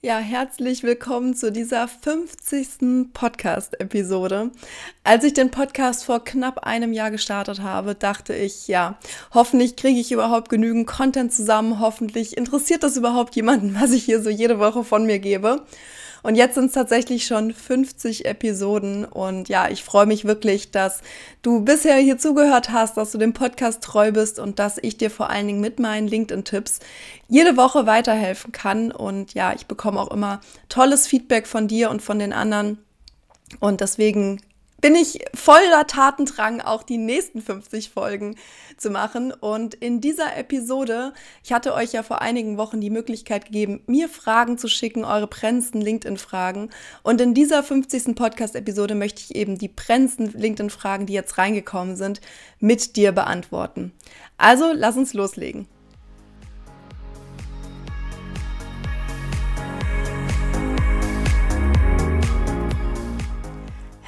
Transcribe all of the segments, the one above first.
Ja, herzlich willkommen zu dieser 50. Podcast-Episode. Als ich den Podcast vor knapp einem Jahr gestartet habe, dachte ich, ja, hoffentlich kriege ich überhaupt genügend Content zusammen, hoffentlich interessiert das überhaupt jemanden, was ich hier so jede Woche von mir gebe. Und jetzt sind es tatsächlich schon 50 Episoden. Und ja, ich freue mich wirklich, dass du bisher hier zugehört hast, dass du dem Podcast treu bist und dass ich dir vor allen Dingen mit meinen LinkedIn-Tipps jede Woche weiterhelfen kann. Und ja, ich bekomme auch immer tolles Feedback von dir und von den anderen. Und deswegen bin ich voller Tatendrang, auch die nächsten 50 Folgen zu machen. Und in dieser Episode, ich hatte euch ja vor einigen Wochen die Möglichkeit gegeben, mir Fragen zu schicken, eure brennendsten LinkedIn-Fragen. Und in dieser 50. Podcast-Episode möchte ich eben die brennendsten LinkedIn-Fragen, die jetzt reingekommen sind, mit dir beantworten. Also, lass uns loslegen.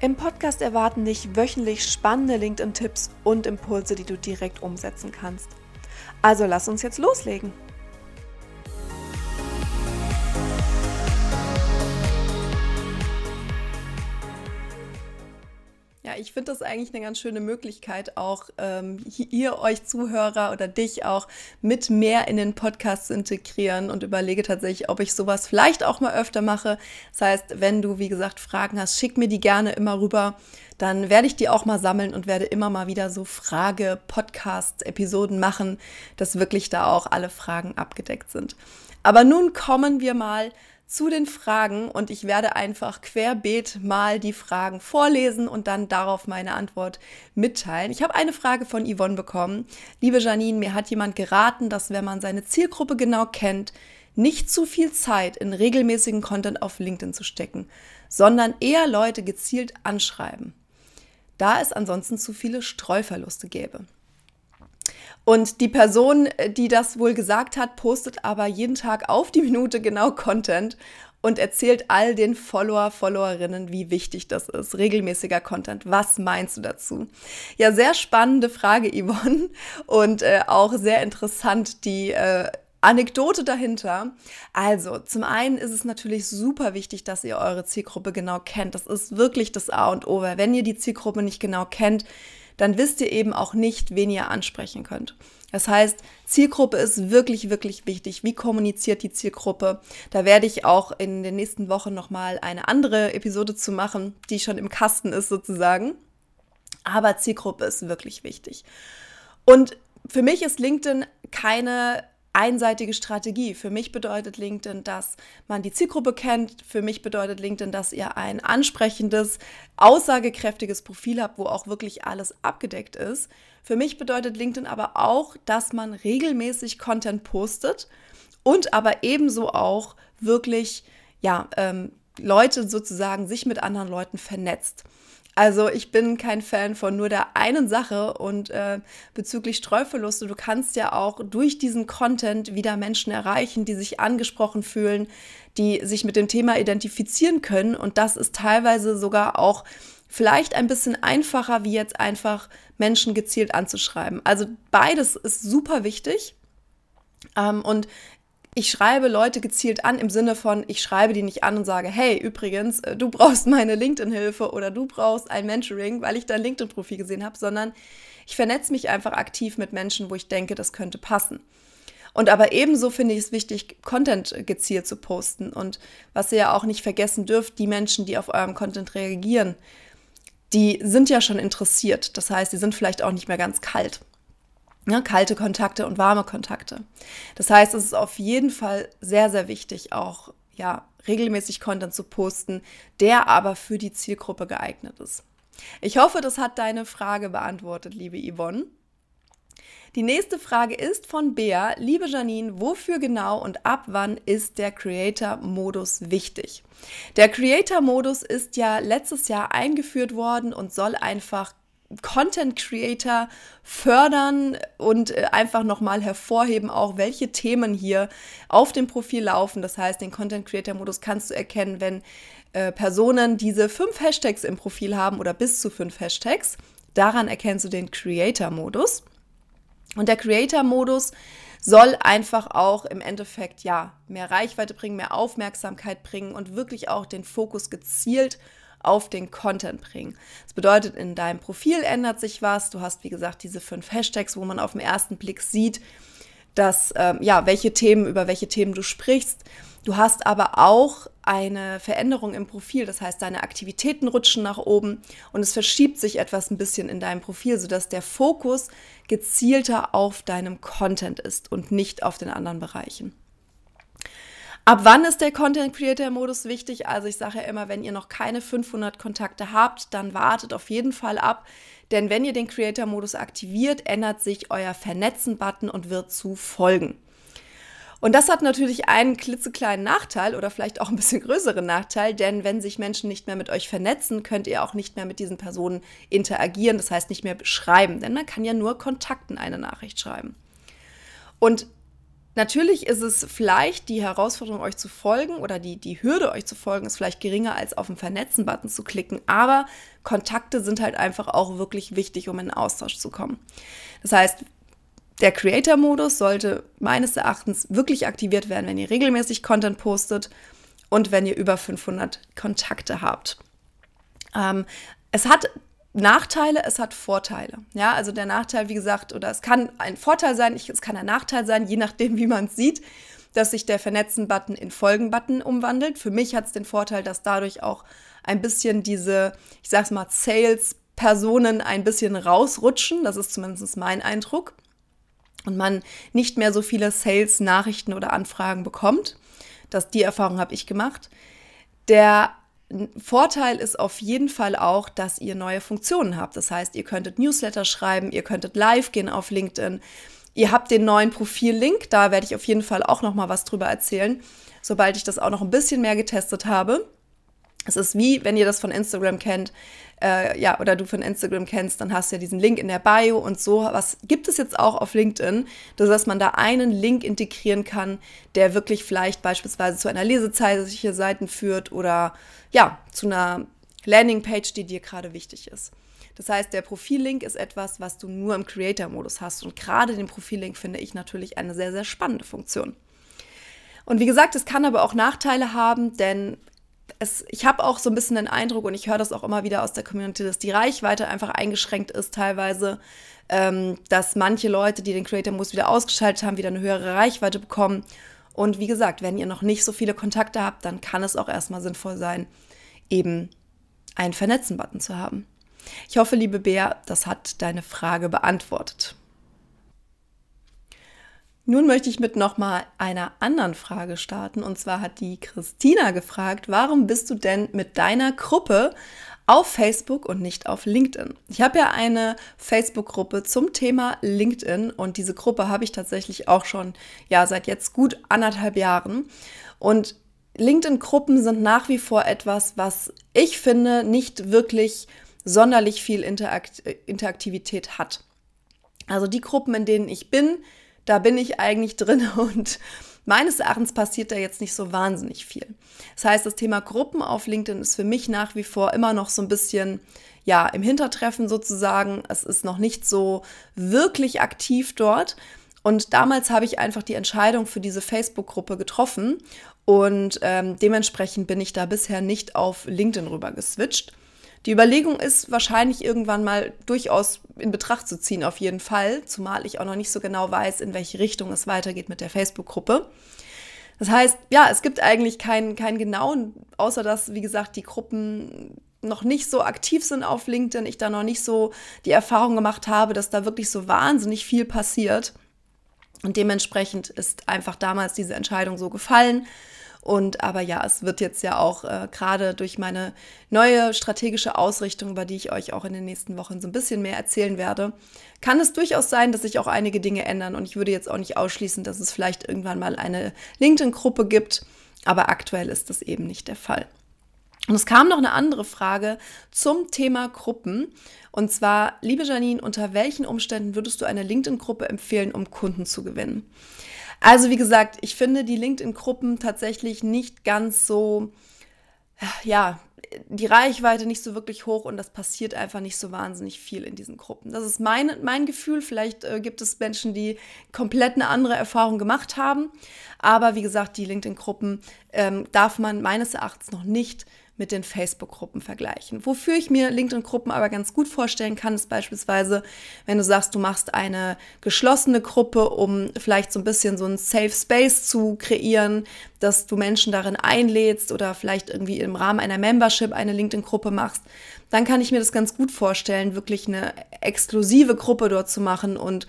Im Podcast erwarten dich wöchentlich spannende LinkedIn-Tipps und Impulse, die du direkt umsetzen kannst. Also lass uns jetzt loslegen. Ja, ich finde das eigentlich eine ganz schöne Möglichkeit, auch ähm, ihr euch Zuhörer oder dich auch mit mehr in den Podcast zu integrieren und überlege tatsächlich, ob ich sowas vielleicht auch mal öfter mache. Das heißt, wenn du, wie gesagt, Fragen hast, schick mir die gerne immer rüber. Dann werde ich die auch mal sammeln und werde immer mal wieder so Frage-Podcast-Episoden machen, dass wirklich da auch alle Fragen abgedeckt sind. Aber nun kommen wir mal zu den Fragen und ich werde einfach querbeet mal die Fragen vorlesen und dann darauf meine Antwort mitteilen. Ich habe eine Frage von Yvonne bekommen. Liebe Janine, mir hat jemand geraten, dass wenn man seine Zielgruppe genau kennt, nicht zu viel Zeit in regelmäßigen Content auf LinkedIn zu stecken, sondern eher Leute gezielt anschreiben, da es ansonsten zu viele Streuverluste gäbe. Und die Person, die das wohl gesagt hat, postet aber jeden Tag auf die Minute genau Content und erzählt all den Follower, Followerinnen, wie wichtig das ist. Regelmäßiger Content. Was meinst du dazu? Ja, sehr spannende Frage, Yvonne. Und äh, auch sehr interessant die äh, Anekdote dahinter. Also, zum einen ist es natürlich super wichtig, dass ihr eure Zielgruppe genau kennt. Das ist wirklich das A und O. Weil wenn ihr die Zielgruppe nicht genau kennt, dann wisst ihr eben auch nicht, wen ihr ansprechen könnt. Das heißt, Zielgruppe ist wirklich, wirklich wichtig. Wie kommuniziert die Zielgruppe? Da werde ich auch in den nächsten Wochen nochmal eine andere Episode zu machen, die schon im Kasten ist sozusagen. Aber Zielgruppe ist wirklich wichtig. Und für mich ist LinkedIn keine einseitige Strategie. Für mich bedeutet LinkedIn, dass man die Zielgruppe kennt. Für mich bedeutet LinkedIn, dass ihr ein ansprechendes, aussagekräftiges Profil habt, wo auch wirklich alles abgedeckt ist. Für mich bedeutet LinkedIn aber auch, dass man regelmäßig Content postet und aber ebenso auch wirklich, ja, ähm, Leute sozusagen sich mit anderen Leuten vernetzt. Also ich bin kein Fan von nur der einen Sache und äh, bezüglich Streuverluste, du kannst ja auch durch diesen Content wieder Menschen erreichen, die sich angesprochen fühlen, die sich mit dem Thema identifizieren können und das ist teilweise sogar auch vielleicht ein bisschen einfacher, wie jetzt einfach Menschen gezielt anzuschreiben. Also beides ist super wichtig. Ähm, und ich schreibe Leute gezielt an im Sinne von, ich schreibe die nicht an und sage, hey, übrigens, äh, du brauchst meine LinkedIn-Hilfe oder du brauchst ein Mentoring, weil ich dein LinkedIn-Profil gesehen habe, sondern ich vernetze mich einfach aktiv mit Menschen, wo ich denke, das könnte passen. Und aber ebenso finde ich es wichtig, Content gezielt zu posten. Und was ihr ja auch nicht vergessen dürft, die Menschen, die auf eurem Content reagieren, die sind ja schon interessiert. Das heißt, die sind vielleicht auch nicht mehr ganz kalt. Ja, kalte Kontakte und warme Kontakte. Das heißt, es ist auf jeden Fall sehr, sehr wichtig, auch ja, regelmäßig Content zu posten, der aber für die Zielgruppe geeignet ist. Ich hoffe, das hat deine Frage beantwortet, liebe Yvonne. Die nächste Frage ist von Bea. Liebe Janine, wofür genau und ab wann ist der Creator-Modus wichtig? Der Creator-Modus ist ja letztes Jahr eingeführt worden und soll einfach Content Creator fördern und äh, einfach nochmal hervorheben, auch welche Themen hier auf dem Profil laufen. Das heißt, den Content Creator Modus kannst du erkennen, wenn äh, Personen diese fünf Hashtags im Profil haben oder bis zu fünf Hashtags. Daran erkennst du den Creator Modus. Und der Creator-Modus soll einfach auch im Endeffekt ja mehr Reichweite bringen, mehr Aufmerksamkeit bringen und wirklich auch den Fokus gezielt auf den Content bringen. Das bedeutet, in deinem Profil ändert sich was. Du hast, wie gesagt, diese fünf Hashtags, wo man auf den ersten Blick sieht, dass, ähm, ja, welche Themen, über welche Themen du sprichst. Du hast aber auch eine Veränderung im Profil, das heißt, deine Aktivitäten rutschen nach oben und es verschiebt sich etwas ein bisschen in deinem Profil, sodass der Fokus gezielter auf deinem Content ist und nicht auf den anderen Bereichen. Ab wann ist der Content Creator Modus wichtig? Also ich sage ja immer, wenn ihr noch keine 500 Kontakte habt, dann wartet auf jeden Fall ab, denn wenn ihr den Creator Modus aktiviert, ändert sich euer Vernetzen Button und wird zu Folgen. Und das hat natürlich einen klitzekleinen Nachteil oder vielleicht auch ein bisschen größeren Nachteil, denn wenn sich Menschen nicht mehr mit euch vernetzen, könnt ihr auch nicht mehr mit diesen Personen interagieren, das heißt nicht mehr schreiben, denn man kann ja nur Kontakten eine Nachricht schreiben. Und natürlich ist es vielleicht die Herausforderung, euch zu folgen oder die, die Hürde, euch zu folgen, ist vielleicht geringer als auf den Vernetzen-Button zu klicken, aber Kontakte sind halt einfach auch wirklich wichtig, um in Austausch zu kommen. Das heißt, der Creator-Modus sollte meines Erachtens wirklich aktiviert werden, wenn ihr regelmäßig Content postet und wenn ihr über 500 Kontakte habt. Ähm, es hat Nachteile, es hat Vorteile. Ja, also der Nachteil, wie gesagt, oder es kann ein Vorteil sein, es kann ein Nachteil sein, je nachdem, wie man es sieht, dass sich der Vernetzen-Button in Folgen-Button umwandelt. Für mich hat es den Vorteil, dass dadurch auch ein bisschen diese, ich sag's mal, Sales-Personen ein bisschen rausrutschen. Das ist zumindest mein Eindruck und man nicht mehr so viele Sales-Nachrichten oder Anfragen bekommt. Das, die Erfahrung habe ich gemacht. Der Vorteil ist auf jeden Fall auch, dass ihr neue Funktionen habt. Das heißt, ihr könntet Newsletter schreiben, ihr könntet live gehen auf LinkedIn. Ihr habt den neuen Profil-Link, da werde ich auf jeden Fall auch noch mal was drüber erzählen, sobald ich das auch noch ein bisschen mehr getestet habe. Es ist wie, wenn ihr das von Instagram kennt, äh, ja, oder du von Instagram kennst, dann hast du ja diesen Link in der Bio und so. Was gibt es jetzt auch auf LinkedIn, dass man da einen Link integrieren kann, der wirklich vielleicht beispielsweise zu einer Lesezeichen Seiten führt oder ja, zu einer Landingpage, die dir gerade wichtig ist. Das heißt, der Profillink ist etwas, was du nur im Creator-Modus hast. Und gerade den Profillink finde ich natürlich eine sehr, sehr spannende Funktion. Und wie gesagt, es kann aber auch Nachteile haben, denn es, ich habe auch so ein bisschen den Eindruck, und ich höre das auch immer wieder aus der Community, dass die Reichweite einfach eingeschränkt ist teilweise, ähm, dass manche Leute, die den Creator Modus wieder ausgeschaltet haben, wieder eine höhere Reichweite bekommen. Und wie gesagt, wenn ihr noch nicht so viele Kontakte habt, dann kann es auch erstmal sinnvoll sein, eben einen Vernetzen-Button zu haben. Ich hoffe, liebe Bea, das hat deine Frage beantwortet. Nun möchte ich mit nochmal einer anderen Frage starten. Und zwar hat die Christina gefragt, warum bist du denn mit deiner Gruppe auf Facebook und nicht auf LinkedIn? Ich habe ja eine Facebook-Gruppe zum Thema LinkedIn und diese Gruppe habe ich tatsächlich auch schon ja seit jetzt gut anderthalb Jahren. Und LinkedIn-Gruppen sind nach wie vor etwas, was ich finde nicht wirklich sonderlich viel Interakt Interaktivität hat. Also die Gruppen, in denen ich bin, da bin ich eigentlich drin und meines Erachtens passiert da jetzt nicht so wahnsinnig viel. Das heißt, das Thema Gruppen auf LinkedIn ist für mich nach wie vor immer noch so ein bisschen ja, im Hintertreffen sozusagen. Es ist noch nicht so wirklich aktiv dort. Und damals habe ich einfach die Entscheidung für diese Facebook-Gruppe getroffen und ähm, dementsprechend bin ich da bisher nicht auf LinkedIn rüber geswitcht. Die Überlegung ist wahrscheinlich irgendwann mal durchaus in Betracht zu ziehen, auf jeden Fall, zumal ich auch noch nicht so genau weiß, in welche Richtung es weitergeht mit der Facebook-Gruppe. Das heißt, ja, es gibt eigentlich keinen, keinen genauen, außer dass, wie gesagt, die Gruppen noch nicht so aktiv sind auf LinkedIn, ich da noch nicht so die Erfahrung gemacht habe, dass da wirklich so wahnsinnig viel passiert. Und dementsprechend ist einfach damals diese Entscheidung so gefallen. Und aber ja, es wird jetzt ja auch äh, gerade durch meine neue strategische Ausrichtung, über die ich euch auch in den nächsten Wochen so ein bisschen mehr erzählen werde, kann es durchaus sein, dass sich auch einige Dinge ändern. Und ich würde jetzt auch nicht ausschließen, dass es vielleicht irgendwann mal eine LinkedIn-Gruppe gibt. Aber aktuell ist das eben nicht der Fall. Und es kam noch eine andere Frage zum Thema Gruppen. Und zwar, liebe Janine, unter welchen Umständen würdest du eine LinkedIn-Gruppe empfehlen, um Kunden zu gewinnen? Also wie gesagt, ich finde die LinkedIn-Gruppen tatsächlich nicht ganz so, ja, die Reichweite nicht so wirklich hoch und das passiert einfach nicht so wahnsinnig viel in diesen Gruppen. Das ist mein, mein Gefühl. Vielleicht äh, gibt es Menschen, die komplett eine andere Erfahrung gemacht haben. Aber wie gesagt, die LinkedIn-Gruppen ähm, darf man meines Erachtens noch nicht mit den Facebook-Gruppen vergleichen. Wofür ich mir LinkedIn-Gruppen aber ganz gut vorstellen kann, ist beispielsweise, wenn du sagst, du machst eine geschlossene Gruppe, um vielleicht so ein bisschen so ein Safe Space zu kreieren, dass du Menschen darin einlädst oder vielleicht irgendwie im Rahmen einer Membership eine LinkedIn-Gruppe machst, dann kann ich mir das ganz gut vorstellen, wirklich eine exklusive Gruppe dort zu machen und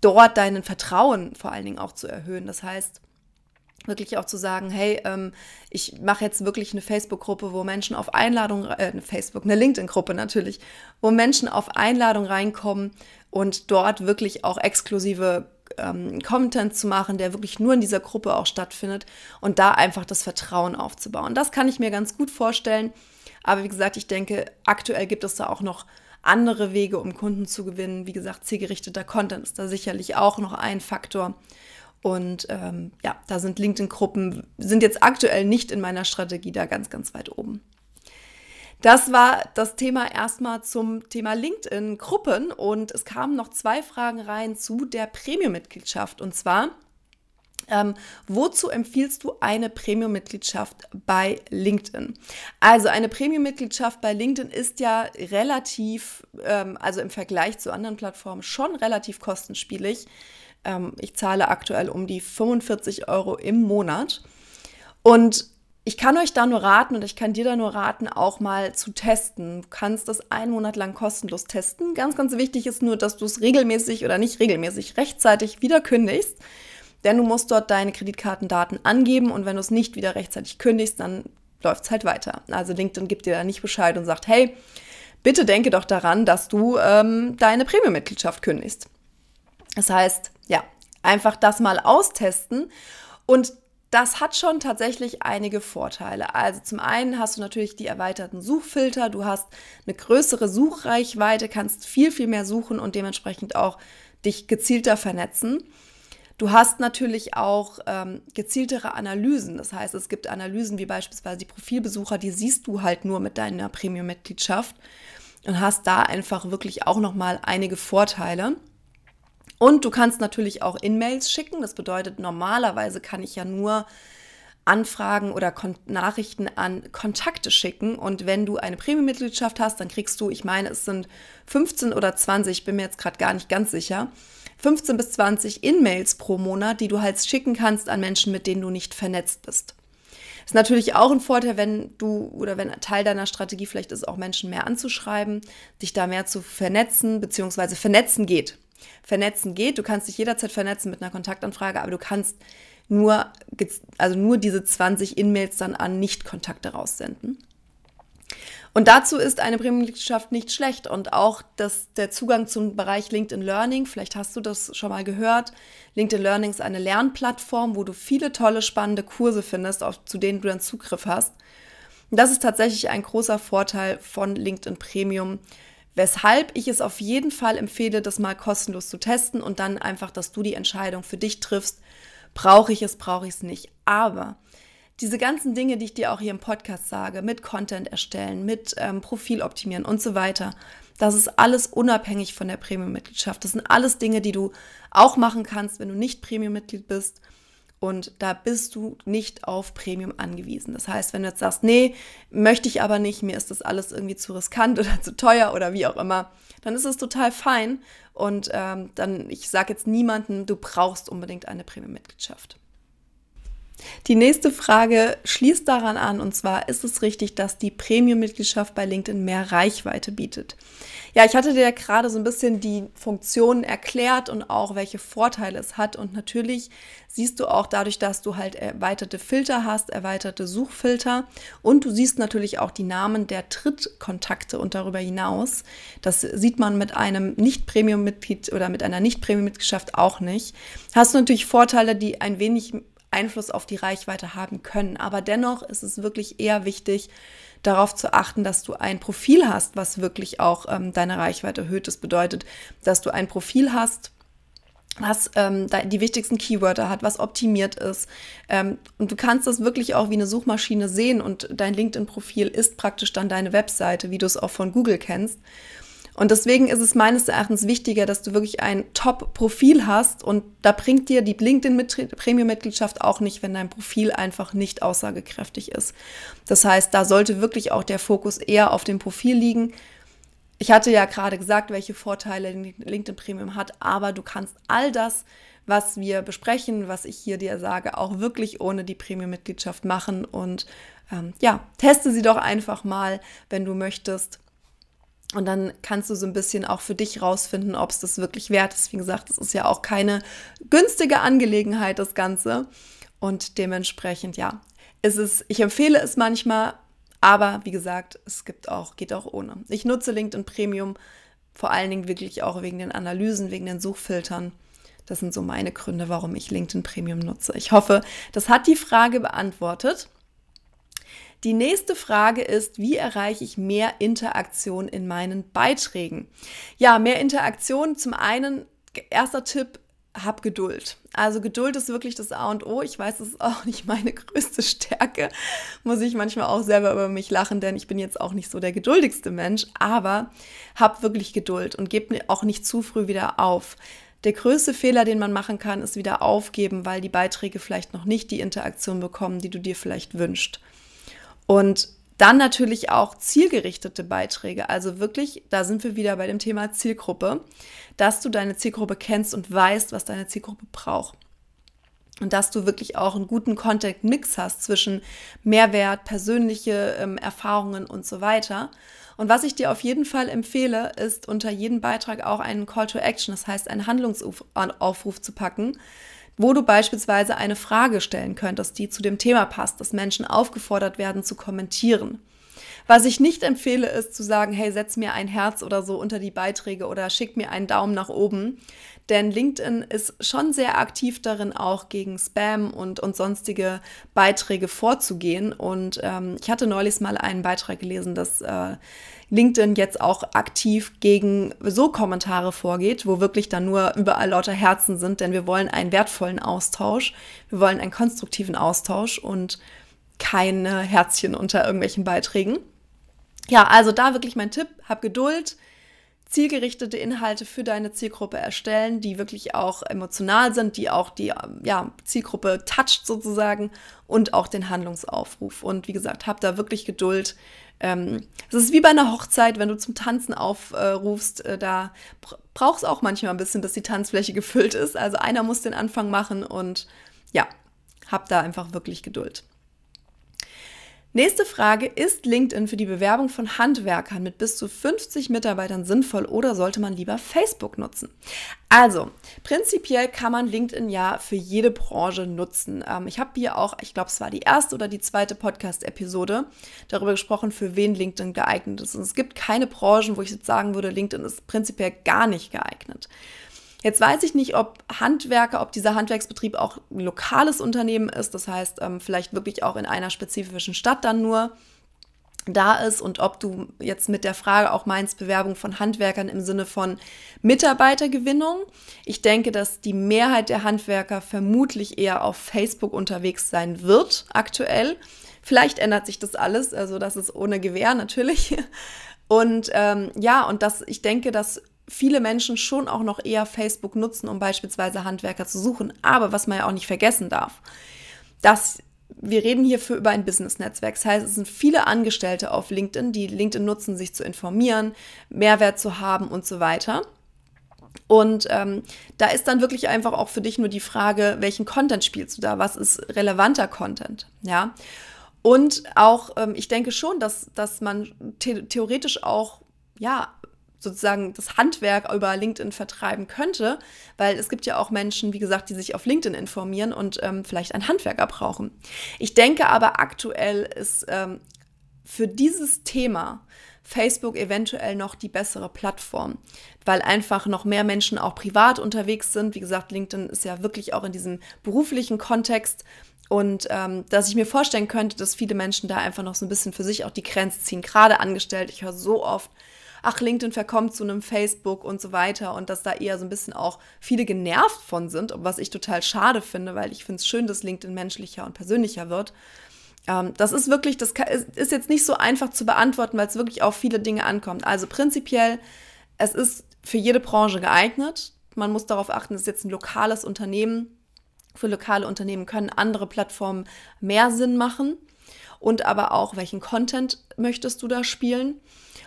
dort deinen Vertrauen vor allen Dingen auch zu erhöhen. Das heißt, wirklich auch zu sagen, hey, ähm, ich mache jetzt wirklich eine Facebook-Gruppe, wo Menschen auf Einladung, äh, eine Facebook, eine LinkedIn-Gruppe natürlich, wo Menschen auf Einladung reinkommen und dort wirklich auch exklusive ähm, Content zu machen, der wirklich nur in dieser Gruppe auch stattfindet und da einfach das Vertrauen aufzubauen. Das kann ich mir ganz gut vorstellen. Aber wie gesagt, ich denke, aktuell gibt es da auch noch andere Wege, um Kunden zu gewinnen. Wie gesagt, zielgerichteter Content ist da sicherlich auch noch ein Faktor. Und ähm, ja, da sind LinkedIn-Gruppen, sind jetzt aktuell nicht in meiner Strategie da ganz, ganz weit oben. Das war das Thema erstmal zum Thema LinkedIn-Gruppen und es kamen noch zwei Fragen rein zu der Premium-Mitgliedschaft. Und zwar, ähm, wozu empfiehlst du eine Premium-Mitgliedschaft bei LinkedIn? Also eine Premium-Mitgliedschaft bei LinkedIn ist ja relativ, ähm, also im Vergleich zu anderen Plattformen schon relativ kostenspielig. Ähm, ich zahle aktuell um die 45 Euro im Monat. Und ich kann euch da nur raten und ich kann dir da nur raten, auch mal zu testen. Du kannst das einen Monat lang kostenlos testen. Ganz, ganz wichtig ist nur, dass du es regelmäßig oder nicht regelmäßig rechtzeitig wieder kündigst. Denn du musst dort deine Kreditkartendaten angeben und wenn du es nicht wieder rechtzeitig kündigst, dann läuft es halt weiter. Also LinkedIn gibt dir da nicht Bescheid und sagt, hey, bitte denke doch daran, dass du ähm, deine Premium-Mitgliedschaft kündigst. Das heißt, ja, einfach das mal austesten und das hat schon tatsächlich einige Vorteile. Also zum einen hast du natürlich die erweiterten Suchfilter, du hast eine größere Suchreichweite, kannst viel, viel mehr suchen und dementsprechend auch dich gezielter vernetzen. Du hast natürlich auch ähm, gezieltere Analysen. Das heißt, es gibt Analysen wie beispielsweise die Profilbesucher, die siehst du halt nur mit deiner Premium-Mitgliedschaft und hast da einfach wirklich auch nochmal einige Vorteile. Und du kannst natürlich auch In-Mails schicken. Das bedeutet, normalerweise kann ich ja nur Anfragen oder Kon Nachrichten an Kontakte schicken. Und wenn du eine Premium-Mitgliedschaft hast, dann kriegst du, ich meine, es sind 15 oder 20, ich bin mir jetzt gerade gar nicht ganz sicher, 15 bis 20 In-Mails pro Monat, die du halt schicken kannst an Menschen, mit denen du nicht vernetzt bist. Ist natürlich auch ein Vorteil, wenn du oder wenn Teil deiner Strategie vielleicht ist, auch Menschen mehr anzuschreiben, dich da mehr zu vernetzen, beziehungsweise vernetzen geht. Vernetzen geht. Du kannst dich jederzeit vernetzen mit einer Kontaktanfrage, aber du kannst nur, also nur diese 20 In-Mails dann an Nicht-Kontakte raussenden. Und dazu ist eine Premium-Mitgliedschaft nicht schlecht und auch das, der Zugang zum Bereich LinkedIn Learning, vielleicht hast du das schon mal gehört. LinkedIn Learning ist eine Lernplattform, wo du viele tolle, spannende Kurse findest, auf, zu denen du dann Zugriff hast. Und das ist tatsächlich ein großer Vorteil von LinkedIn Premium, Weshalb ich es auf jeden Fall empfehle, das mal kostenlos zu testen und dann einfach, dass du die Entscheidung für dich triffst. Brauche ich es, brauche ich es nicht. Aber diese ganzen Dinge, die ich dir auch hier im Podcast sage, mit Content erstellen, mit ähm, Profil optimieren und so weiter, das ist alles unabhängig von der Premium-Mitgliedschaft. Das sind alles Dinge, die du auch machen kannst, wenn du nicht Premium-Mitglied bist. Und da bist du nicht auf Premium angewiesen. Das heißt, wenn du jetzt sagst, nee, möchte ich aber nicht, mir ist das alles irgendwie zu riskant oder zu teuer oder wie auch immer, dann ist es total fein. Und ähm, dann, ich sage jetzt niemandem, du brauchst unbedingt eine Premium-Mitgliedschaft. Die nächste Frage schließt daran an, und zwar ist es richtig, dass die Premium-Mitgliedschaft bei LinkedIn mehr Reichweite bietet? Ja, ich hatte dir gerade so ein bisschen die Funktionen erklärt und auch welche Vorteile es hat. Und natürlich siehst du auch dadurch, dass du halt erweiterte Filter hast, erweiterte Suchfilter und du siehst natürlich auch die Namen der Trittkontakte und darüber hinaus. Das sieht man mit einem Nicht-Premium-Mitglied oder mit einer Nicht-Premium-Mitgliedschaft auch nicht. Hast du natürlich Vorteile, die ein wenig Einfluss auf die Reichweite haben können. Aber dennoch ist es wirklich eher wichtig, darauf zu achten, dass du ein Profil hast, was wirklich auch ähm, deine Reichweite erhöht. Das bedeutet, dass du ein Profil hast, was ähm, die wichtigsten Keywörter hat, was optimiert ist. Ähm, und du kannst das wirklich auch wie eine Suchmaschine sehen und dein LinkedIn-Profil ist praktisch dann deine Webseite, wie du es auch von Google kennst. Und deswegen ist es meines Erachtens wichtiger, dass du wirklich ein Top-Profil hast. Und da bringt dir die LinkedIn-Premium-Mitgliedschaft auch nicht, wenn dein Profil einfach nicht aussagekräftig ist. Das heißt, da sollte wirklich auch der Fokus eher auf dem Profil liegen. Ich hatte ja gerade gesagt, welche Vorteile LinkedIn Premium hat, aber du kannst all das, was wir besprechen, was ich hier dir sage, auch wirklich ohne die Premium-Mitgliedschaft machen. Und ähm, ja, teste sie doch einfach mal, wenn du möchtest. Und dann kannst du so ein bisschen auch für dich rausfinden, ob es das wirklich wert ist. Wie gesagt, es ist ja auch keine günstige Angelegenheit, das Ganze. Und dementsprechend, ja, ist es, ich empfehle es manchmal, aber wie gesagt, es gibt auch, geht auch ohne. Ich nutze LinkedIn Premium vor allen Dingen wirklich auch wegen den Analysen, wegen den Suchfiltern. Das sind so meine Gründe, warum ich LinkedIn Premium nutze. Ich hoffe, das hat die Frage beantwortet. Die nächste Frage ist, wie erreiche ich mehr Interaktion in meinen Beiträgen? Ja, mehr Interaktion. Zum einen, erster Tipp, hab Geduld. Also Geduld ist wirklich das A und O. Ich weiß, es ist auch nicht meine größte Stärke. Muss ich manchmal auch selber über mich lachen, denn ich bin jetzt auch nicht so der geduldigste Mensch. Aber hab wirklich Geduld und gib auch nicht zu früh wieder auf. Der größte Fehler, den man machen kann, ist wieder aufgeben, weil die Beiträge vielleicht noch nicht die Interaktion bekommen, die du dir vielleicht wünschst. Und dann natürlich auch zielgerichtete Beiträge. Also wirklich, da sind wir wieder bei dem Thema Zielgruppe, dass du deine Zielgruppe kennst und weißt, was deine Zielgruppe braucht. Und dass du wirklich auch einen guten Content-Mix hast zwischen Mehrwert, persönliche ähm, Erfahrungen und so weiter. Und was ich dir auf jeden Fall empfehle, ist unter jedem Beitrag auch einen Call to Action, das heißt einen Handlungsaufruf zu packen, wo du beispielsweise eine Frage stellen könntest, die zu dem Thema passt, dass Menschen aufgefordert werden zu kommentieren. Was ich nicht empfehle, ist zu sagen, hey, setz mir ein Herz oder so unter die Beiträge oder schick mir einen Daumen nach oben. Denn LinkedIn ist schon sehr aktiv darin, auch gegen Spam und, und sonstige Beiträge vorzugehen. Und ähm, ich hatte neulich mal einen Beitrag gelesen, dass äh, LinkedIn jetzt auch aktiv gegen so Kommentare vorgeht, wo wirklich dann nur überall lauter Herzen sind, denn wir wollen einen wertvollen Austausch, wir wollen einen konstruktiven Austausch und keine Herzchen unter irgendwelchen Beiträgen. Ja, also da wirklich mein Tipp, hab Geduld, zielgerichtete Inhalte für deine Zielgruppe erstellen, die wirklich auch emotional sind, die auch die ja, Zielgruppe toucht sozusagen und auch den Handlungsaufruf. Und wie gesagt, hab da wirklich Geduld. Ähm, es ist wie bei einer Hochzeit, wenn du zum Tanzen aufrufst, äh, da brauchst auch manchmal ein bisschen, bis die Tanzfläche gefüllt ist. Also einer muss den Anfang machen und ja, hab da einfach wirklich Geduld. Nächste Frage, ist LinkedIn für die Bewerbung von Handwerkern mit bis zu 50 Mitarbeitern sinnvoll oder sollte man lieber Facebook nutzen? Also, prinzipiell kann man LinkedIn ja für jede Branche nutzen. Ähm, ich habe hier auch, ich glaube, es war die erste oder die zweite Podcast-Episode darüber gesprochen, für wen LinkedIn geeignet ist. Und es gibt keine Branchen, wo ich jetzt sagen würde, LinkedIn ist prinzipiell gar nicht geeignet. Jetzt weiß ich nicht, ob Handwerker, ob dieser Handwerksbetrieb auch ein lokales Unternehmen ist, das heißt ähm, vielleicht wirklich auch in einer spezifischen Stadt dann nur da ist und ob du jetzt mit der Frage auch meinst, Bewerbung von Handwerkern im Sinne von Mitarbeitergewinnung. Ich denke, dass die Mehrheit der Handwerker vermutlich eher auf Facebook unterwegs sein wird aktuell. Vielleicht ändert sich das alles, also das ist ohne Gewehr natürlich. Und ähm, ja, und das, ich denke, dass viele Menschen schon auch noch eher Facebook nutzen, um beispielsweise Handwerker zu suchen. Aber was man ja auch nicht vergessen darf, dass wir reden hierfür über ein Business-Netzwerk. Das heißt, es sind viele Angestellte auf LinkedIn, die LinkedIn nutzen, sich zu informieren, Mehrwert zu haben und so weiter. Und ähm, da ist dann wirklich einfach auch für dich nur die Frage, welchen Content spielst du da? Was ist relevanter Content? Ja. Und auch, ähm, ich denke schon, dass, dass man the theoretisch auch, ja, sozusagen das Handwerk über LinkedIn vertreiben könnte, weil es gibt ja auch Menschen, wie gesagt, die sich auf LinkedIn informieren und ähm, vielleicht einen Handwerker brauchen. Ich denke aber aktuell ist ähm, für dieses Thema Facebook eventuell noch die bessere Plattform, weil einfach noch mehr Menschen auch privat unterwegs sind. Wie gesagt, LinkedIn ist ja wirklich auch in diesem beruflichen Kontext und ähm, dass ich mir vorstellen könnte, dass viele Menschen da einfach noch so ein bisschen für sich auch die Grenze ziehen. Gerade angestellt, ich höre so oft, ach, LinkedIn verkommt zu einem Facebook und so weiter und dass da eher so ein bisschen auch viele genervt von sind, was ich total schade finde, weil ich finde es schön, dass LinkedIn menschlicher und persönlicher wird. Ähm, das ist wirklich, das ist jetzt nicht so einfach zu beantworten, weil es wirklich auf viele Dinge ankommt. Also prinzipiell, es ist für jede Branche geeignet. Man muss darauf achten, es ist jetzt ein lokales Unternehmen. Für lokale Unternehmen können andere Plattformen mehr Sinn machen. Und aber auch, welchen Content möchtest du da spielen?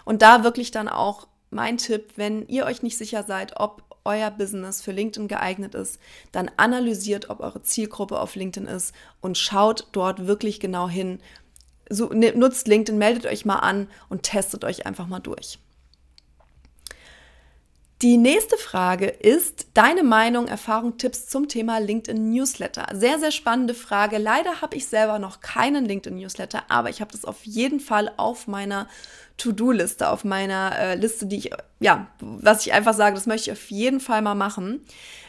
Und da wirklich dann auch mein Tipp, wenn ihr euch nicht sicher seid, ob euer Business für LinkedIn geeignet ist, dann analysiert, ob eure Zielgruppe auf LinkedIn ist und schaut dort wirklich genau hin. So, ne, nutzt LinkedIn, meldet euch mal an und testet euch einfach mal durch. Die nächste Frage ist deine Meinung, Erfahrung, Tipps zum Thema LinkedIn Newsletter. Sehr, sehr spannende Frage. Leider habe ich selber noch keinen LinkedIn Newsletter, aber ich habe das auf jeden Fall auf meiner To-Do-Liste, auf meiner äh, Liste, die ich, ja, was ich einfach sage, das möchte ich auf jeden Fall mal machen.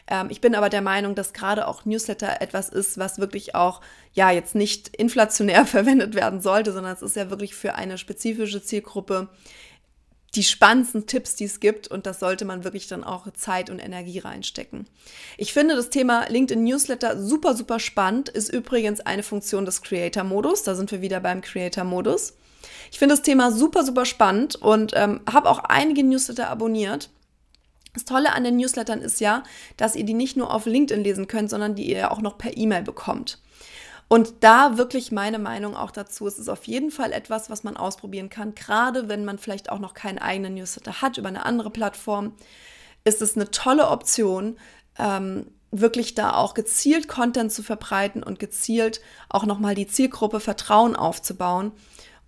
Ähm, ich bin aber der Meinung, dass gerade auch Newsletter etwas ist, was wirklich auch, ja, jetzt nicht inflationär verwendet werden sollte, sondern es ist ja wirklich für eine spezifische Zielgruppe die spannendsten Tipps, die es gibt. Und das sollte man wirklich dann auch Zeit und Energie reinstecken. Ich finde das Thema LinkedIn Newsletter super, super spannend. Ist übrigens eine Funktion des Creator-Modus. Da sind wir wieder beim Creator-Modus. Ich finde das Thema super, super spannend und ähm, habe auch einige Newsletter abonniert. Das Tolle an den Newslettern ist ja, dass ihr die nicht nur auf LinkedIn lesen könnt, sondern die ihr auch noch per E-Mail bekommt. Und da wirklich meine Meinung auch dazu, es ist auf jeden Fall etwas, was man ausprobieren kann, gerade wenn man vielleicht auch noch keinen eigenen Newsletter hat über eine andere Plattform, ist es eine tolle Option, ähm, wirklich da auch gezielt Content zu verbreiten und gezielt auch nochmal die Zielgruppe Vertrauen aufzubauen.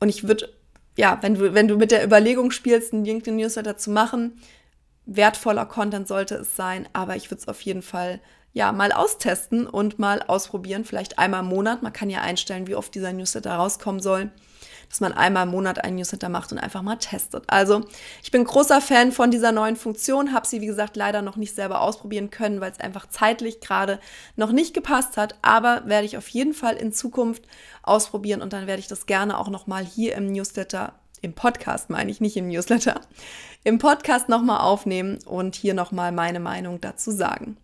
Und ich würde, ja, wenn du, wenn du mit der Überlegung spielst, einen LinkedIn Newsletter zu machen, wertvoller Content sollte es sein, aber ich würde es auf jeden Fall ja, mal austesten und mal ausprobieren, vielleicht einmal im Monat. Man kann ja einstellen, wie oft dieser Newsletter rauskommen soll, dass man einmal im Monat einen Newsletter macht und einfach mal testet. Also, ich bin großer Fan von dieser neuen Funktion, habe sie, wie gesagt, leider noch nicht selber ausprobieren können, weil es einfach zeitlich gerade noch nicht gepasst hat, aber werde ich auf jeden Fall in Zukunft ausprobieren und dann werde ich das gerne auch nochmal hier im Newsletter im Podcast meine ich, nicht im Newsletter, im Podcast nochmal aufnehmen und hier nochmal meine Meinung dazu sagen.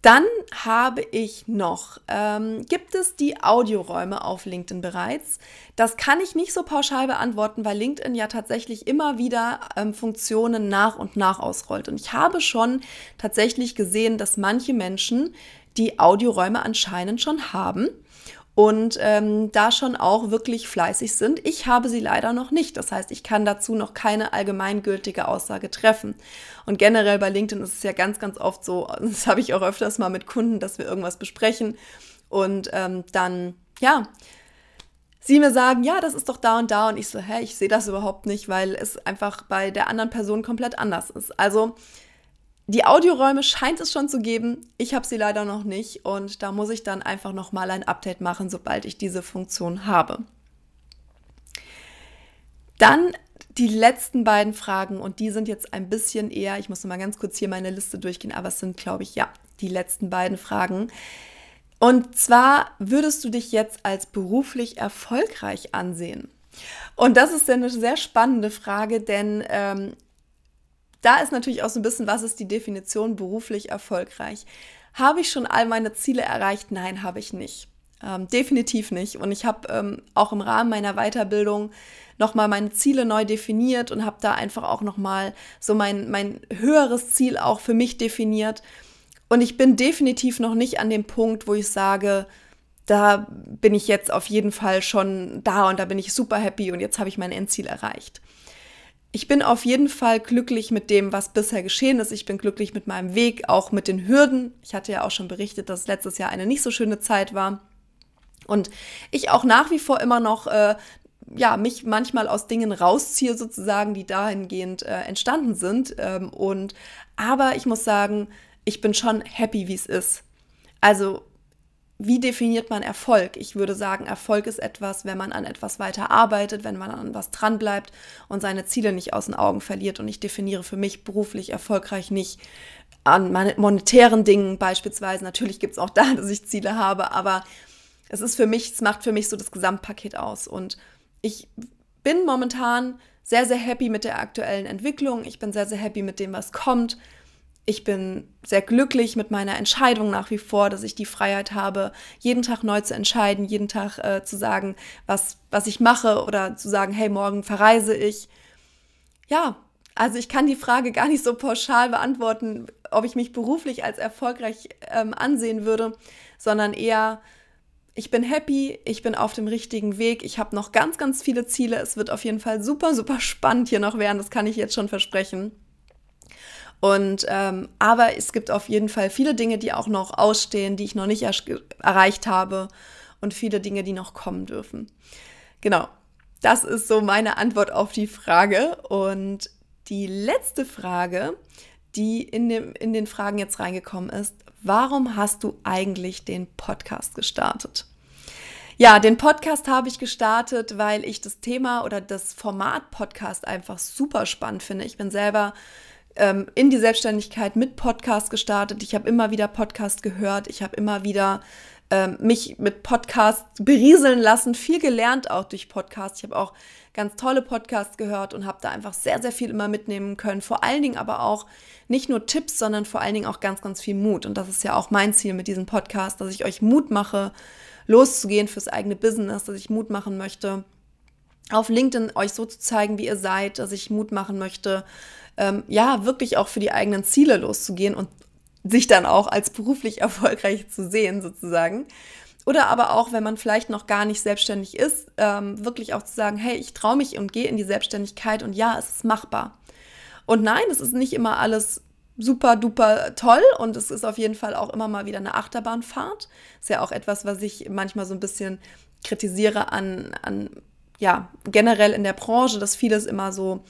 Dann habe ich noch, ähm, gibt es die Audioräume auf LinkedIn bereits? Das kann ich nicht so pauschal beantworten, weil LinkedIn ja tatsächlich immer wieder ähm, Funktionen nach und nach ausrollt. Und ich habe schon tatsächlich gesehen, dass manche Menschen die Audioräume anscheinend schon haben und ähm, da schon auch wirklich fleißig sind. Ich habe sie leider noch nicht. Das heißt, ich kann dazu noch keine allgemeingültige Aussage treffen. Und generell bei LinkedIn ist es ja ganz, ganz oft so, das habe ich auch öfters mal mit Kunden, dass wir irgendwas besprechen und ähm, dann, ja, sie mir sagen, ja, das ist doch da und da und ich so, hä, ich sehe das überhaupt nicht, weil es einfach bei der anderen Person komplett anders ist. Also die Audioräume scheint es schon zu geben. Ich habe sie leider noch nicht und da muss ich dann einfach noch mal ein Update machen, sobald ich diese Funktion habe. Dann die letzten beiden Fragen und die sind jetzt ein bisschen eher, ich muss noch mal ganz kurz hier meine Liste durchgehen, aber es sind glaube ich ja, die letzten beiden Fragen. Und zwar würdest du dich jetzt als beruflich erfolgreich ansehen? Und das ist eine sehr spannende Frage, denn ähm, da ist natürlich auch so ein bisschen, was ist die Definition beruflich erfolgreich? Habe ich schon all meine Ziele erreicht? Nein, habe ich nicht. Ähm, definitiv nicht. Und ich habe ähm, auch im Rahmen meiner Weiterbildung nochmal meine Ziele neu definiert und habe da einfach auch nochmal so mein, mein höheres Ziel auch für mich definiert. Und ich bin definitiv noch nicht an dem Punkt, wo ich sage, da bin ich jetzt auf jeden Fall schon da und da bin ich super happy und jetzt habe ich mein Endziel erreicht ich bin auf jeden Fall glücklich mit dem, was bisher geschehen ist. Ich bin glücklich mit meinem Weg, auch mit den Hürden. Ich hatte ja auch schon berichtet, dass letztes Jahr eine nicht so schöne Zeit war. Und ich auch nach wie vor immer noch, äh, ja, mich manchmal aus Dingen rausziehe, sozusagen, die dahingehend äh, entstanden sind. Ähm, und, aber ich muss sagen, ich bin schon happy, wie es ist. Also wie definiert man Erfolg? Ich würde sagen, Erfolg ist etwas, wenn man an etwas weiter arbeitet, wenn man an was dranbleibt und seine Ziele nicht aus den Augen verliert. Und ich definiere für mich beruflich erfolgreich nicht an monetären Dingen beispielsweise. Natürlich gibt es auch da, dass ich Ziele habe, aber es ist für mich, es macht für mich so das Gesamtpaket aus. Und ich bin momentan sehr, sehr happy mit der aktuellen Entwicklung. Ich bin sehr, sehr happy mit dem, was kommt. Ich bin sehr glücklich mit meiner Entscheidung nach wie vor, dass ich die Freiheit habe, jeden Tag neu zu entscheiden, jeden Tag äh, zu sagen, was, was ich mache oder zu sagen, hey, morgen verreise ich. Ja, also ich kann die Frage gar nicht so pauschal beantworten, ob ich mich beruflich als erfolgreich ähm, ansehen würde, sondern eher, ich bin happy, ich bin auf dem richtigen Weg, ich habe noch ganz, ganz viele Ziele. Es wird auf jeden Fall super, super spannend hier noch werden, das kann ich jetzt schon versprechen. Und ähm, aber es gibt auf jeden Fall viele Dinge, die auch noch ausstehen, die ich noch nicht er erreicht habe und viele Dinge, die noch kommen dürfen. Genau, das ist so meine Antwort auf die Frage. Und die letzte Frage, die in, dem, in den Fragen jetzt reingekommen ist, warum hast du eigentlich den Podcast gestartet? Ja, den Podcast habe ich gestartet, weil ich das Thema oder das Format Podcast einfach super spannend finde. Ich bin selber ähm, in die Selbstständigkeit mit Podcast gestartet. Ich habe immer wieder Podcast gehört. Ich habe immer wieder ähm, mich mit Podcast berieseln lassen, viel gelernt auch durch Podcast. Ich habe auch ganz tolle Podcasts gehört und habe da einfach sehr, sehr viel immer mitnehmen können. Vor allen Dingen aber auch nicht nur Tipps, sondern vor allen Dingen auch ganz, ganz viel Mut. Und das ist ja auch mein Ziel mit diesem Podcast, dass ich euch Mut mache, loszugehen fürs eigene Business, dass ich Mut machen möchte, auf LinkedIn euch so zu zeigen, wie ihr seid, dass ich Mut machen möchte, ähm, ja, wirklich auch für die eigenen Ziele loszugehen und sich dann auch als beruflich erfolgreich zu sehen, sozusagen. Oder aber auch, wenn man vielleicht noch gar nicht selbstständig ist, ähm, wirklich auch zu sagen, hey, ich traue mich und gehe in die Selbstständigkeit und ja, es ist machbar. Und nein, es ist nicht immer alles super duper toll und es ist auf jeden Fall auch immer mal wieder eine Achterbahnfahrt. Ist ja auch etwas, was ich manchmal so ein bisschen kritisiere an, an ja, generell in der Branche, dass vieles immer so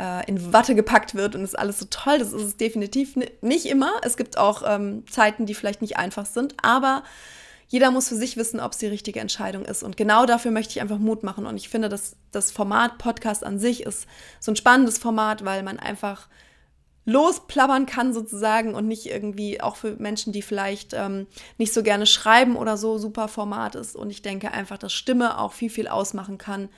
äh, in Watte gepackt wird und ist alles so toll. Das ist es definitiv nicht immer. Es gibt auch ähm, Zeiten, die vielleicht nicht einfach sind, aber jeder muss für sich wissen, ob es die richtige Entscheidung ist. Und genau dafür möchte ich einfach Mut machen. Und ich finde, dass das Format Podcast an sich ist so ein spannendes Format, weil man einfach losplappern kann sozusagen und nicht irgendwie auch für Menschen, die vielleicht ähm, nicht so gerne schreiben oder so super Format ist. Und ich denke einfach, dass Stimme auch viel, viel ausmachen kann,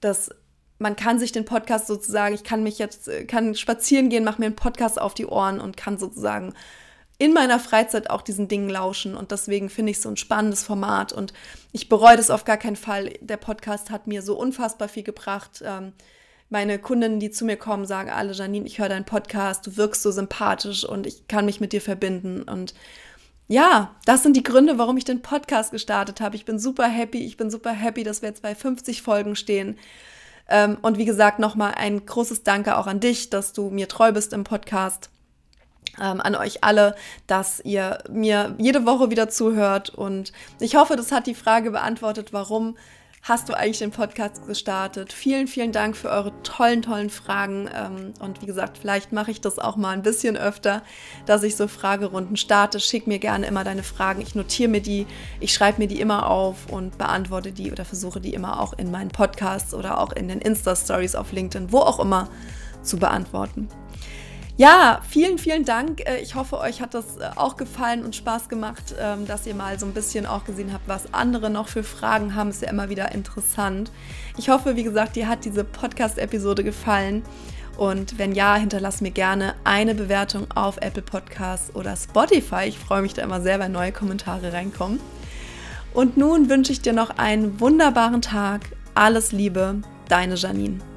dass man kann sich den Podcast sozusagen, ich kann mich jetzt, äh, kann spazieren gehen, mache mir einen Podcast auf die Ohren und kann sozusagen in meiner Freizeit auch diesen Dingen lauschen. Und deswegen finde ich es so ein spannendes Format und ich bereue das auf gar keinen Fall. Der Podcast hat mir so unfassbar viel gebracht. Ähm, meine Kundinnen, die zu mir kommen, sagen alle, Janine, ich höre deinen Podcast, du wirkst so sympathisch und ich kann mich mit dir verbinden. Und ja, das sind die Gründe, warum ich den Podcast gestartet habe. Ich bin super happy. Ich bin super happy, dass wir jetzt bei 50 Folgen stehen. Ähm, und wie gesagt, nochmal ein großes Danke auch an dich, dass du mir treu bist im Podcast. Ähm, an euch alle, dass ihr mir jede Woche wieder zuhört. Und ich hoffe, das hat die Frage beantwortet, warum hast du eigentlich den Podcast gestartet. Vielen, vielen Dank für eure tollen, tollen Fragen. Ähm, und wie gesagt, vielleicht mache ich das auch mal ein bisschen öfter, dass ich so Fragerunden starte. Schick mir gerne immer deine Fragen. Ich notiere mir die, ich schreibe mir die immer auf und beantworte die oder versuche die immer auch in meinen Podcasts oder auch in den Insta-Stories auf LinkedIn, wo auch immer, zu beantworten. Ja, vielen, vielen Dank. Äh, ich hoffe, euch hat das äh, auch gefallen und Spaß gemacht, ähm, dass ihr mal so ein bisschen auch gesehen habt, was andere noch für Fragen haben. Ist ja immer wieder interessant. Ich hoffe, wie gesagt, dir hat diese Podcast-Episode gefallen. Und wenn ja, hinterlass mir gerne eine Bewertung auf Apple Podcasts oder Spotify. Ich freue mich da immer sehr, wenn neue Kommentare reinkommen. Und nun wünsche ich dir noch einen wunderbaren Tag. Alles Liebe, deine Janine.